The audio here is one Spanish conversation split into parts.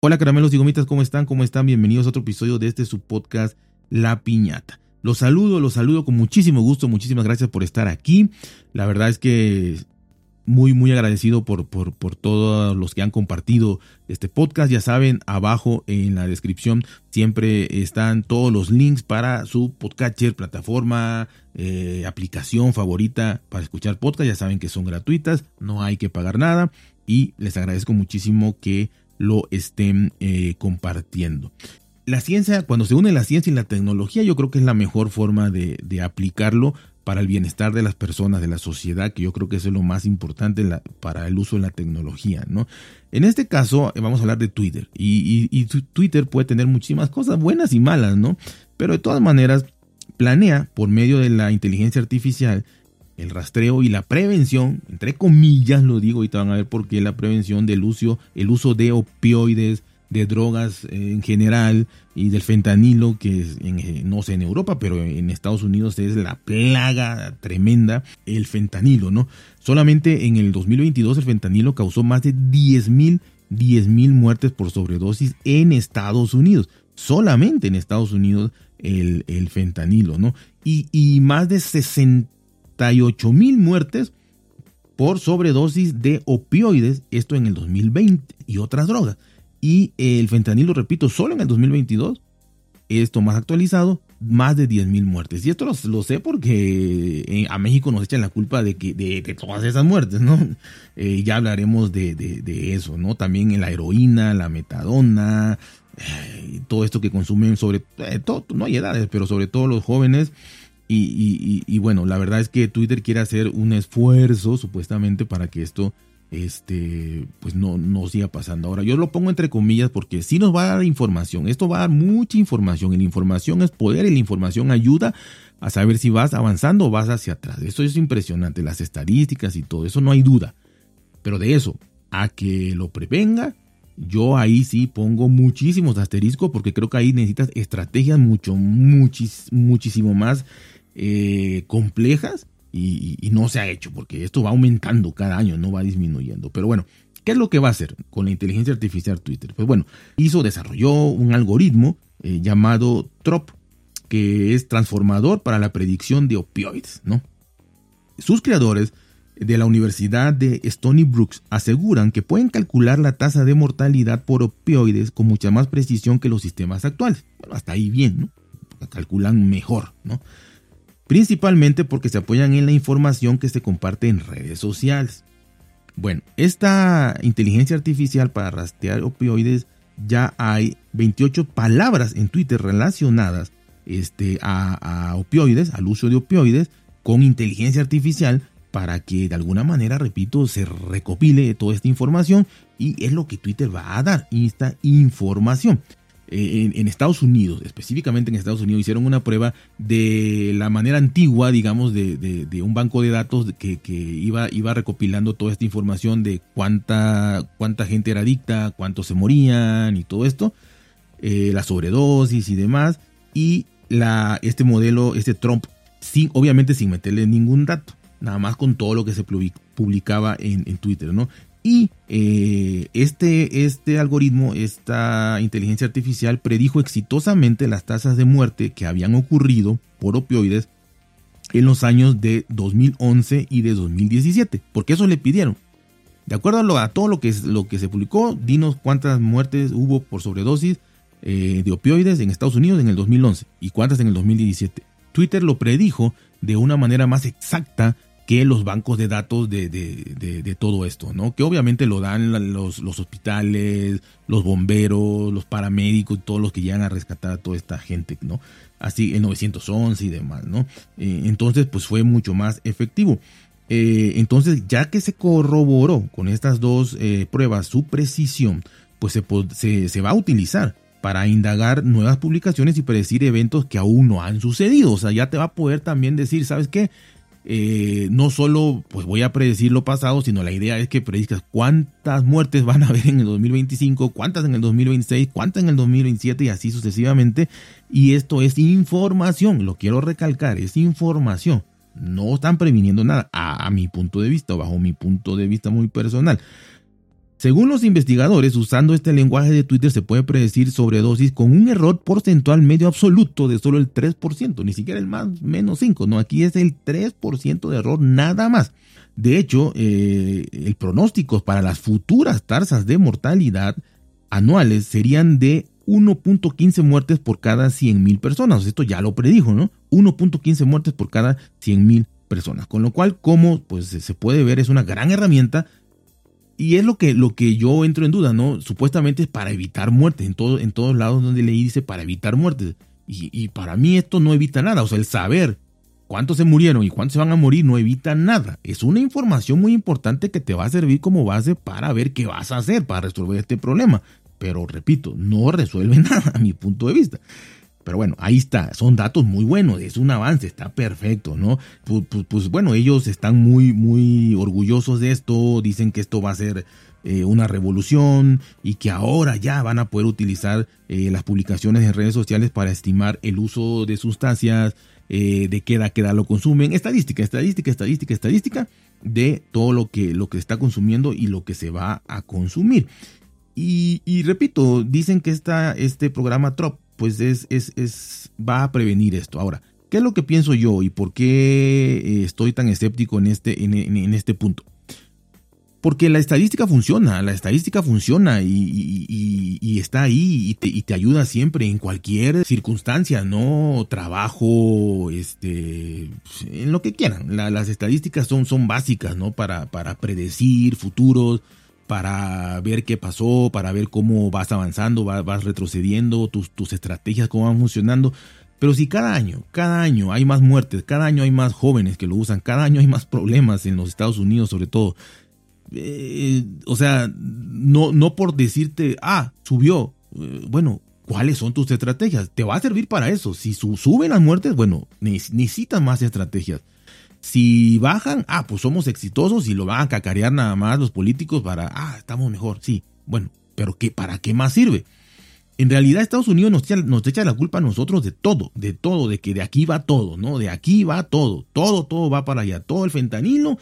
Hola caramelos y gomitas, ¿cómo están? ¿Cómo están? Bienvenidos a otro episodio de este su podcast La Piñata. Los saludo, los saludo con muchísimo gusto, muchísimas gracias por estar aquí. La verdad es que muy, muy agradecido por, por, por todos los que han compartido este podcast. Ya saben, abajo en la descripción siempre están todos los links para su podcatcher, plataforma, eh, aplicación favorita para escuchar podcast. Ya saben que son gratuitas, no hay que pagar nada y les agradezco muchísimo que lo estén eh, compartiendo. La ciencia, cuando se une la ciencia y la tecnología, yo creo que es la mejor forma de, aplicarlo para el bienestar de las personas, de la sociedad, que yo creo que eso es lo más importante para el uso de la tecnología, ¿no? En este caso, eh, vamos a hablar de Twitter. Y, y, Twitter puede tener muchísimas cosas buenas y malas, ¿no? Pero de todas maneras, planea, por medio de la inteligencia artificial, el rastreo y la prevención, entre comillas lo digo, y van a ver por qué la prevención del uso, el uso de opioides, de drogas en general y del fentanilo, que no sé en Europa, pero en Estados Unidos es la plaga tremenda, el fentanilo, ¿no? Solamente en el 2022 el fentanilo causó más de 10 mil 10 mil muertes por sobredosis en Estados Unidos. Solamente en Estados Unidos el, el fentanilo, ¿no? Y, y más de 60 mil muertes por sobredosis de opioides, esto en el 2020 y otras drogas. Y el fentanilo, repito, solo en el 2022, esto más actualizado, más de 10 mil muertes. Y esto lo, sé porque eh, a México nos echan la culpa de, que, de, todas esas muertes, ¿no? Eh, ya hablaremos de, de, eso, ¿no? También en la heroína, la metadona, eh, todo esto que consumen sobre todo, no hay edades, pero sobre todo los jóvenes y, bueno, la verdad es que Twitter quiere hacer un esfuerzo supuestamente para que esto este, pues no, no siga pasando. Ahora, yo lo pongo entre comillas porque sí nos va a dar información. Esto va a dar mucha información. Y la información es poder y la información ayuda a saber si vas avanzando o vas hacia atrás. Eso es impresionante. Las estadísticas y todo eso no hay duda. Pero de eso, a que lo prevenga, yo ahí sí pongo muchísimos asteriscos porque creo que ahí necesitas estrategias mucho, muchísimo más eh, complejas y, no se ha hecho porque esto va aumentando cada año, no va disminuyendo. Pero bueno, ¿qué es lo que va a hacer con la inteligencia artificial Twitter? Pues bueno, hizo, desarrolló un algoritmo eh, llamado TROP, que es transformador para la predicción de opioides, ¿no? Sus creadores de la Universidad de Stony Brooks aseguran que pueden calcular la tasa de mortalidad por opioides con mucha más precisión que los sistemas actuales. Bueno, hasta ahí bien, ¿no? Calculan mejor, ¿no? Principalmente porque se apoyan en la información que se comparte en redes sociales. Bueno, esta inteligencia artificial para rastrear opioides ya hay 28 palabras en Twitter relacionadas este, a, a opioides, al uso de opioides, con inteligencia artificial para que de alguna manera, repito, se recopile toda esta información y es lo que Twitter va a dar, esta información. Eh, en, Estados Unidos, específicamente en Estados Unidos, hicieron una prueba de la manera antigua, digamos, de, un banco de datos que, iba, iba recopilando toda esta información de cuánta, cuánta gente era adicta, cuántos se morían y todo esto, eh, la sobredosis y demás, y la, este modelo, este Trump, sin, obviamente sin meterle ningún dato, nada más con todo lo que se publicaba en Twitter, ¿no? Y eh, este, este algoritmo, esta inteligencia artificial, predijo exitosamente las tasas de muerte que habían ocurrido por opioides en los años de 2011 y de 2017, porque eso le pidieron. De acuerdo a, todo lo que, lo que se publicó, dinos cuántas muertes hubo por sobredosis eh, de opioides en Estados Unidos en el 2011 y cuántas en el 2017. Twitter lo predijo de una manera más exacta que los bancos de datos de, todo esto, ¿no? Que obviamente lo dan los, los, hospitales, los bomberos, los paramédicos, todos los que llegan a rescatar a toda esta gente, ¿no? Así, el 911 y demás, ¿no? Eh, entonces, pues fue mucho más efectivo. Eh, entonces, ya que se corroboró con estas dos eh, pruebas su precisión, pues se, se va a utilizar para indagar nuevas publicaciones y predecir eventos que aún no han sucedido. O sea, ya te va a poder también decir, ¿sabes qué? Eh, no solo pues voy a predecir lo pasado, sino la idea es que predicas cuántas muertes van a haber en el 2025, cuántas en el 2026, cuántas en el 2027 y así sucesivamente. Y esto es información, lo quiero recalcar, es información. No están previniendo nada, a, mi punto de vista, bajo mi punto de vista muy personal. Según los investigadores, usando este lenguaje de Twitter se puede predecir sobredosis con un error porcentual medio absoluto de solo el 3%, ni siquiera el más menos 5, no, aquí es el 3% de error nada más. De hecho, eh, el pronóstico para las futuras tasas de mortalidad anuales serían de 1.15 muertes por cada 100.000 personas. Esto ya lo predijo, ¿no? 1.15 muertes por cada 100.000 personas. Con lo cual, como pues, se puede ver, es una gran herramienta y es lo que, lo que yo entro en duda, ¿no? Supuestamente es para evitar muertes, en, todo, en todos lados donde le dice para evitar muertes. Y, y, para mí esto no evita nada, o sea, el saber cuántos se murieron y cuántos se van a morir no evita nada. Es una información muy importante que te va a servir como base para ver qué vas a hacer para resolver este problema. Pero repito, no resuelve nada a mi punto de vista. Pero bueno, ahí está, son datos muy buenos, es un avance, está perfecto, ¿no? Pues, bueno, ellos están muy, muy orgullosos de esto, dicen que esto va a ser eh, una revolución y que ahora ya van a poder utilizar eh, las publicaciones en redes sociales para estimar el uso de sustancias, eh, de qué edad, qué edad lo consumen, estadística, estadística, estadística, estadística de todo lo que, lo que está consumiendo y lo que se va a consumir. Y, y repito, dicen que esta, este programa TROP pues es, es, es, va a prevenir esto. Ahora, ¿qué es lo que pienso yo y por qué eh, estoy tan escéptico en este, en, este punto? Porque la estadística funciona, la estadística funciona y, está ahí y te, y te, ayuda siempre en cualquier circunstancia, ¿no? Trabajo, este, en lo que quieran. las estadísticas son, son básicas, ¿no? Para, para predecir futuros, para ver qué pasó, para ver cómo vas avanzando, vas, retrocediendo, tus, tus estrategias, cómo van funcionando. Pero si cada año, cada año hay más muertes, cada año hay más jóvenes que lo usan, cada año hay más problemas en los Estados Unidos sobre todo. Eh, o sea, no, no por decirte, ah, subió. Eh, bueno, ¿cuáles son tus estrategias? Te va a servir para eso. Si suben las muertes, bueno, necesitan más estrategias. Si bajan, ah, pues somos exitosos y lo van a cacarear nada más los políticos para, ah, estamos mejor, sí. Bueno, pero ¿qué, ¿para qué más sirve? En realidad Estados Unidos nos echa, nos echa la culpa a nosotros de todo, de todo, de que de aquí va todo, ¿no? De aquí va todo, todo, todo va para allá. Todo el fentanilo,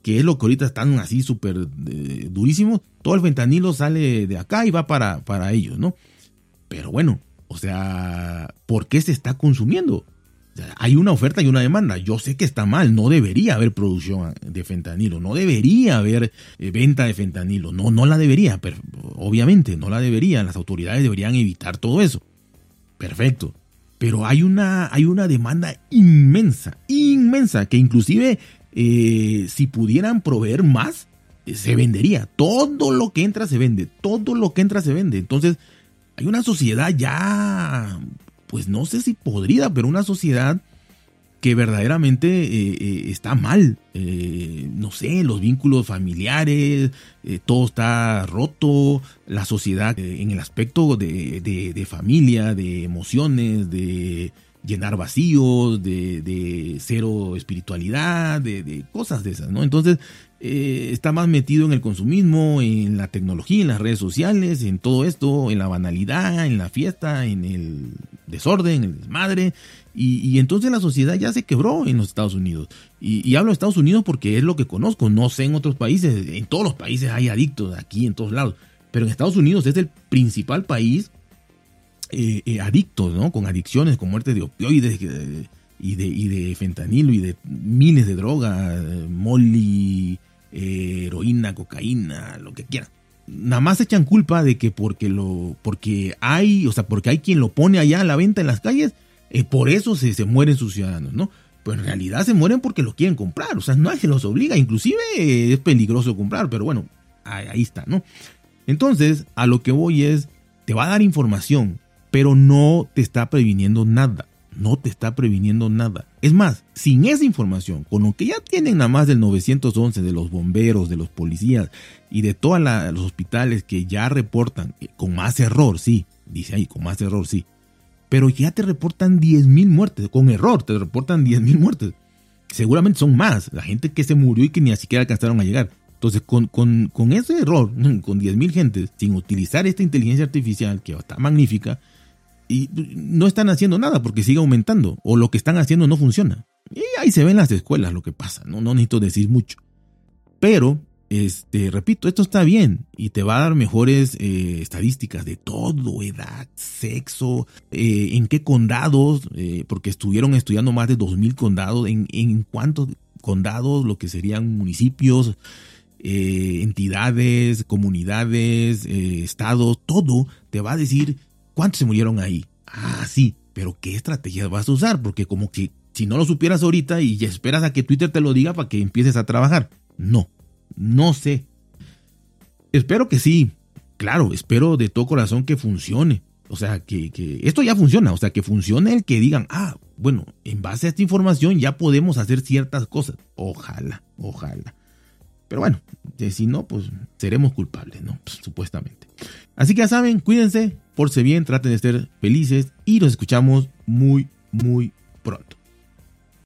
que es lo que ahorita están así súper eh, durísimos, todo el fentanilo sale de acá y va para, para ellos, ¿no? Pero bueno, o sea, ¿por qué se está consumiendo? Hay una oferta y una demanda. Yo sé que está mal, no debería haber producción de fentanilo, no debería haber eh, venta de fentanilo, no, no la debería, obviamente no la debería, las autoridades deberían evitar todo eso. Perfecto. Pero hay una, hay una demanda inmensa, inmensa, que inclusive eh, si pudieran proveer más, eh, se vendería. Todo lo que entra se vende, todo lo que entra se vende. Entonces, hay una sociedad ya pues no sé si podrida, pero una sociedad que verdaderamente eh, eh, está mal. Eh, no sé, los vínculos familiares, todo está roto, la sociedad en el aspecto de, familia, de emociones, de llenar vacíos, de, cero espiritualidad, de, cosas de esas, ¿no? Entonces, está más metido en el consumismo, en la tecnología, en las redes sociales, en todo esto, en la banalidad, en la fiesta, en el desorden, el desmadre. Y, entonces la sociedad ya se quebró en los Estados Unidos. Y, hablo de Estados Unidos porque es lo que conozco. No sé en otros países. En todos los países hay adictos, aquí en todos lados. Pero en Estados Unidos es el principal país eh, eh, adicto, ¿no? Con adicciones, con muertes de opioides eh, y, de, y de fentanilo y de miles de drogas, molly, heroína, cocaína, lo que quieran nada más echan culpa de que porque lo porque hay, o sea, porque hay quien lo pone allá a la venta en las calles, eh, por eso se, se, mueren sus ciudadanos, ¿no? Pues en realidad se mueren porque lo quieren comprar, o sea, no se los obliga, inclusive es peligroso comprar, pero bueno, ahí, ahí está, ¿no? Entonces, a lo que voy es, te va a dar información, pero no te está previniendo nada no te está previniendo nada. Es más, sin esa información, con lo que ya tienen nada más del 911, de los bomberos, de los policías y de todos los hospitales que ya reportan, eh, con más error, sí, dice ahí, con más error, sí, pero ya te reportan 10.000 muertes, con error te reportan 10.000 muertes. Seguramente son más, la gente que se murió y que ni siquiera alcanzaron a llegar. Entonces, con, con ese error, con 10.000 gentes, sin utilizar esta inteligencia artificial, que está magnífica, y no están haciendo nada porque sigue aumentando o lo que están haciendo no funciona. Y ahí se ven las escuelas lo que pasa, no, necesito decir mucho. Pero este, repito, esto está bien y te va a dar mejores eh, estadísticas de todo, edad, sexo, eh, en qué condados, eh, porque estuvieron estudiando más de 2.000 condados, en, en cuántos condados, lo que serían municipios, entidades, comunidades, estados, todo te va a decir cuántos se murieron ahí. Ah, sí, pero ¿qué estrategias vas a usar? Porque como que si no lo supieras ahorita y esperas a que Twitter te lo diga para que empieces a trabajar. No, no sé. Espero que sí. Claro, espero de todo corazón que funcione. O sea, que, esto ya funciona. O sea, que funcione el que digan, ah, bueno, en base a esta información ya podemos hacer ciertas cosas. Ojalá, ojalá. Pero bueno, si no, pues seremos culpables, ¿no? Pues, supuestamente. Así que ya saben, cuídense, porse bien, traten de ser felices y nos escuchamos muy, muy pronto.